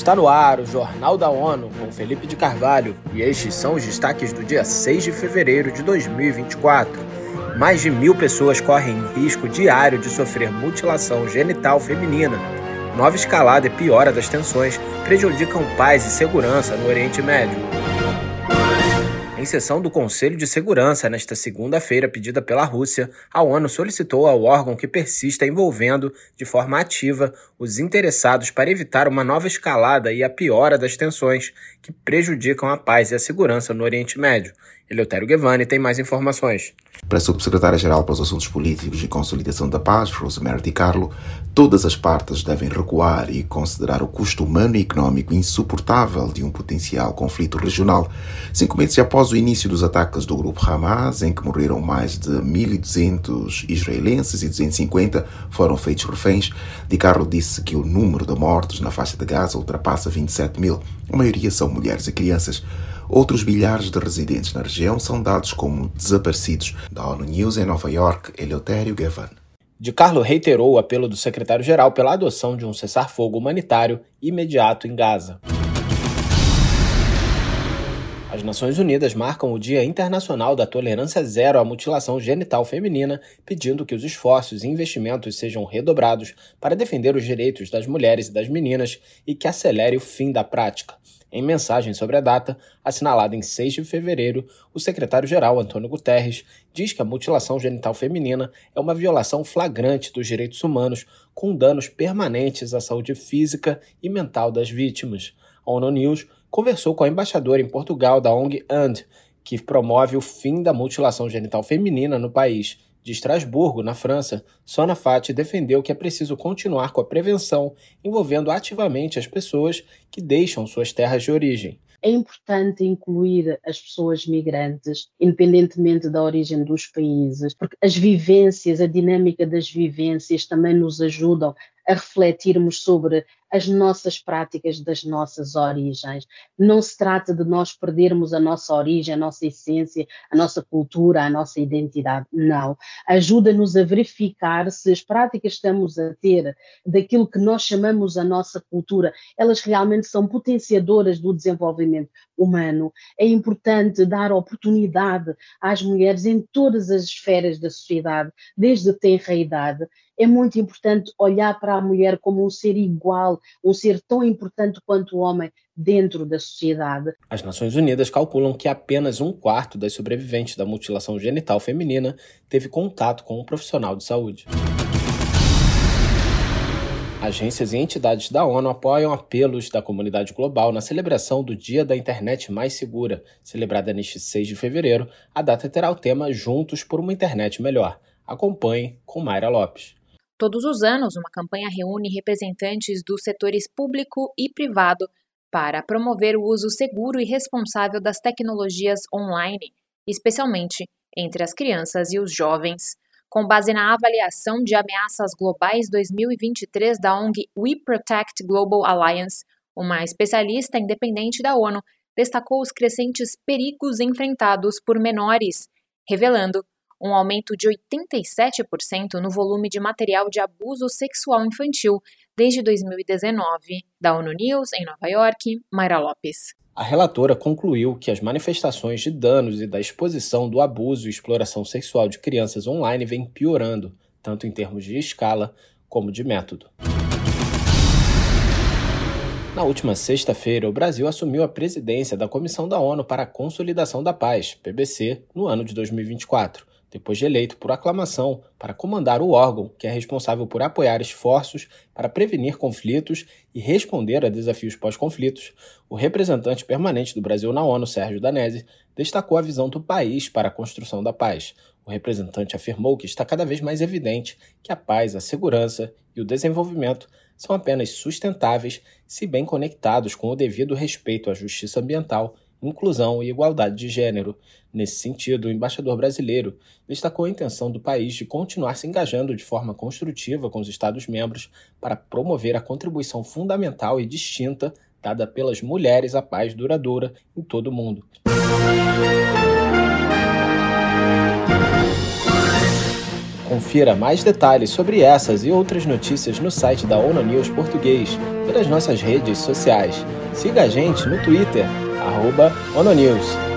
Está no ar o Jornal da ONU com Felipe de Carvalho e estes são os destaques do dia 6 de fevereiro de 2024. Mais de mil pessoas correm risco diário de sofrer mutilação genital feminina. Nova escalada e piora das tensões prejudicam paz e segurança no Oriente Médio. Em sessão do Conselho de Segurança nesta segunda-feira, pedida pela Rússia, a ONU solicitou ao órgão que persista envolvendo, de forma ativa, os interessados para evitar uma nova escalada e a piora das tensões que prejudicam a paz e a segurança no Oriente Médio. Eleutério Guevani tem mais informações. Para a Subsecretária-Geral para os Assuntos Políticos e Consolidação da Paz, Rosemary Di Carlo, todas as partes devem recuar e considerar o custo humano e econômico insuportável de um potencial conflito regional. Cinco meses após o início dos ataques do grupo Hamas, em que morreram mais de 1.200 israelenses e 250 foram feitos reféns, Di Carlo disse que o número de mortos na faixa de Gaza ultrapassa 27 mil. A maioria são mulheres e crianças. Outros milhares de residentes na região são dados como desaparecidos. Da ONU News em Nova York, Eleutério Gavan. De Carlo reiterou o apelo do secretário-geral pela adoção de um cessar-fogo humanitário imediato em Gaza. As Nações Unidas marcam o Dia Internacional da Tolerância Zero à Mutilação Genital Feminina, pedindo que os esforços e investimentos sejam redobrados para defender os direitos das mulheres e das meninas e que acelere o fim da prática. Em mensagem sobre a data, assinalada em 6 de fevereiro, o secretário-geral Antônio Guterres diz que a mutilação genital feminina é uma violação flagrante dos direitos humanos, com danos permanentes à saúde física e mental das vítimas. A ONU News conversou com a embaixadora em Portugal da ONG AND, que promove o fim da mutilação genital feminina no país de Estrasburgo, na França, Sona Fati defendeu que é preciso continuar com a prevenção, envolvendo ativamente as pessoas que deixam suas terras de origem. É importante incluir as pessoas migrantes, independentemente da origem dos países, porque as vivências, a dinâmica das vivências também nos ajudam a refletirmos sobre as nossas práticas das nossas origens. Não se trata de nós perdermos a nossa origem, a nossa essência, a nossa cultura, a nossa identidade. Não. Ajuda-nos a verificar se as práticas que estamos a ter daquilo que nós chamamos a nossa cultura, elas realmente são potenciadoras do desenvolvimento humano. É importante dar oportunidade às mulheres em todas as esferas da sociedade, desde tenra idade, é muito importante olhar para a mulher como um ser igual, um ser tão importante quanto o homem dentro da sociedade. As Nações Unidas calculam que apenas um quarto das sobreviventes da mutilação genital feminina teve contato com um profissional de saúde. Agências e entidades da ONU apoiam apelos da comunidade global na celebração do Dia da Internet Mais Segura, celebrada neste 6 de fevereiro. A data terá o tema Juntos por uma Internet Melhor. Acompanhe com Mayra Lopes. Todos os anos, uma campanha reúne representantes dos setores público e privado para promover o uso seguro e responsável das tecnologias online, especialmente entre as crianças e os jovens. Com base na avaliação de ameaças globais 2023 da ONG We Protect Global Alliance, uma especialista independente da ONU destacou os crescentes perigos enfrentados por menores, revelando um aumento de 87% no volume de material de abuso sexual infantil desde 2019. Da ONU News, em Nova York, Mayra Lopes. A relatora concluiu que as manifestações de danos e da exposição do abuso e exploração sexual de crianças online vêm piorando, tanto em termos de escala como de método. Na última sexta-feira, o Brasil assumiu a presidência da Comissão da ONU para a Consolidação da Paz, PBC, no ano de 2024 depois de eleito por aclamação para comandar o órgão que é responsável por apoiar esforços para prevenir conflitos e responder a desafios pós-conflitos, o representante permanente do Brasil na ONU, Sérgio Danese, destacou a visão do país para a construção da paz. O representante afirmou que está cada vez mais evidente que a paz, a segurança e o desenvolvimento são apenas sustentáveis se bem conectados com o devido respeito à justiça ambiental inclusão e igualdade de gênero. Nesse sentido, o embaixador brasileiro destacou a intenção do país de continuar se engajando de forma construtiva com os Estados-membros para promover a contribuição fundamental e distinta dada pelas mulheres à paz duradoura em todo o mundo. Confira mais detalhes sobre essas e outras notícias no site da ONU News Português nas nossas redes sociais. Siga a gente no Twitter, arroba ONU News.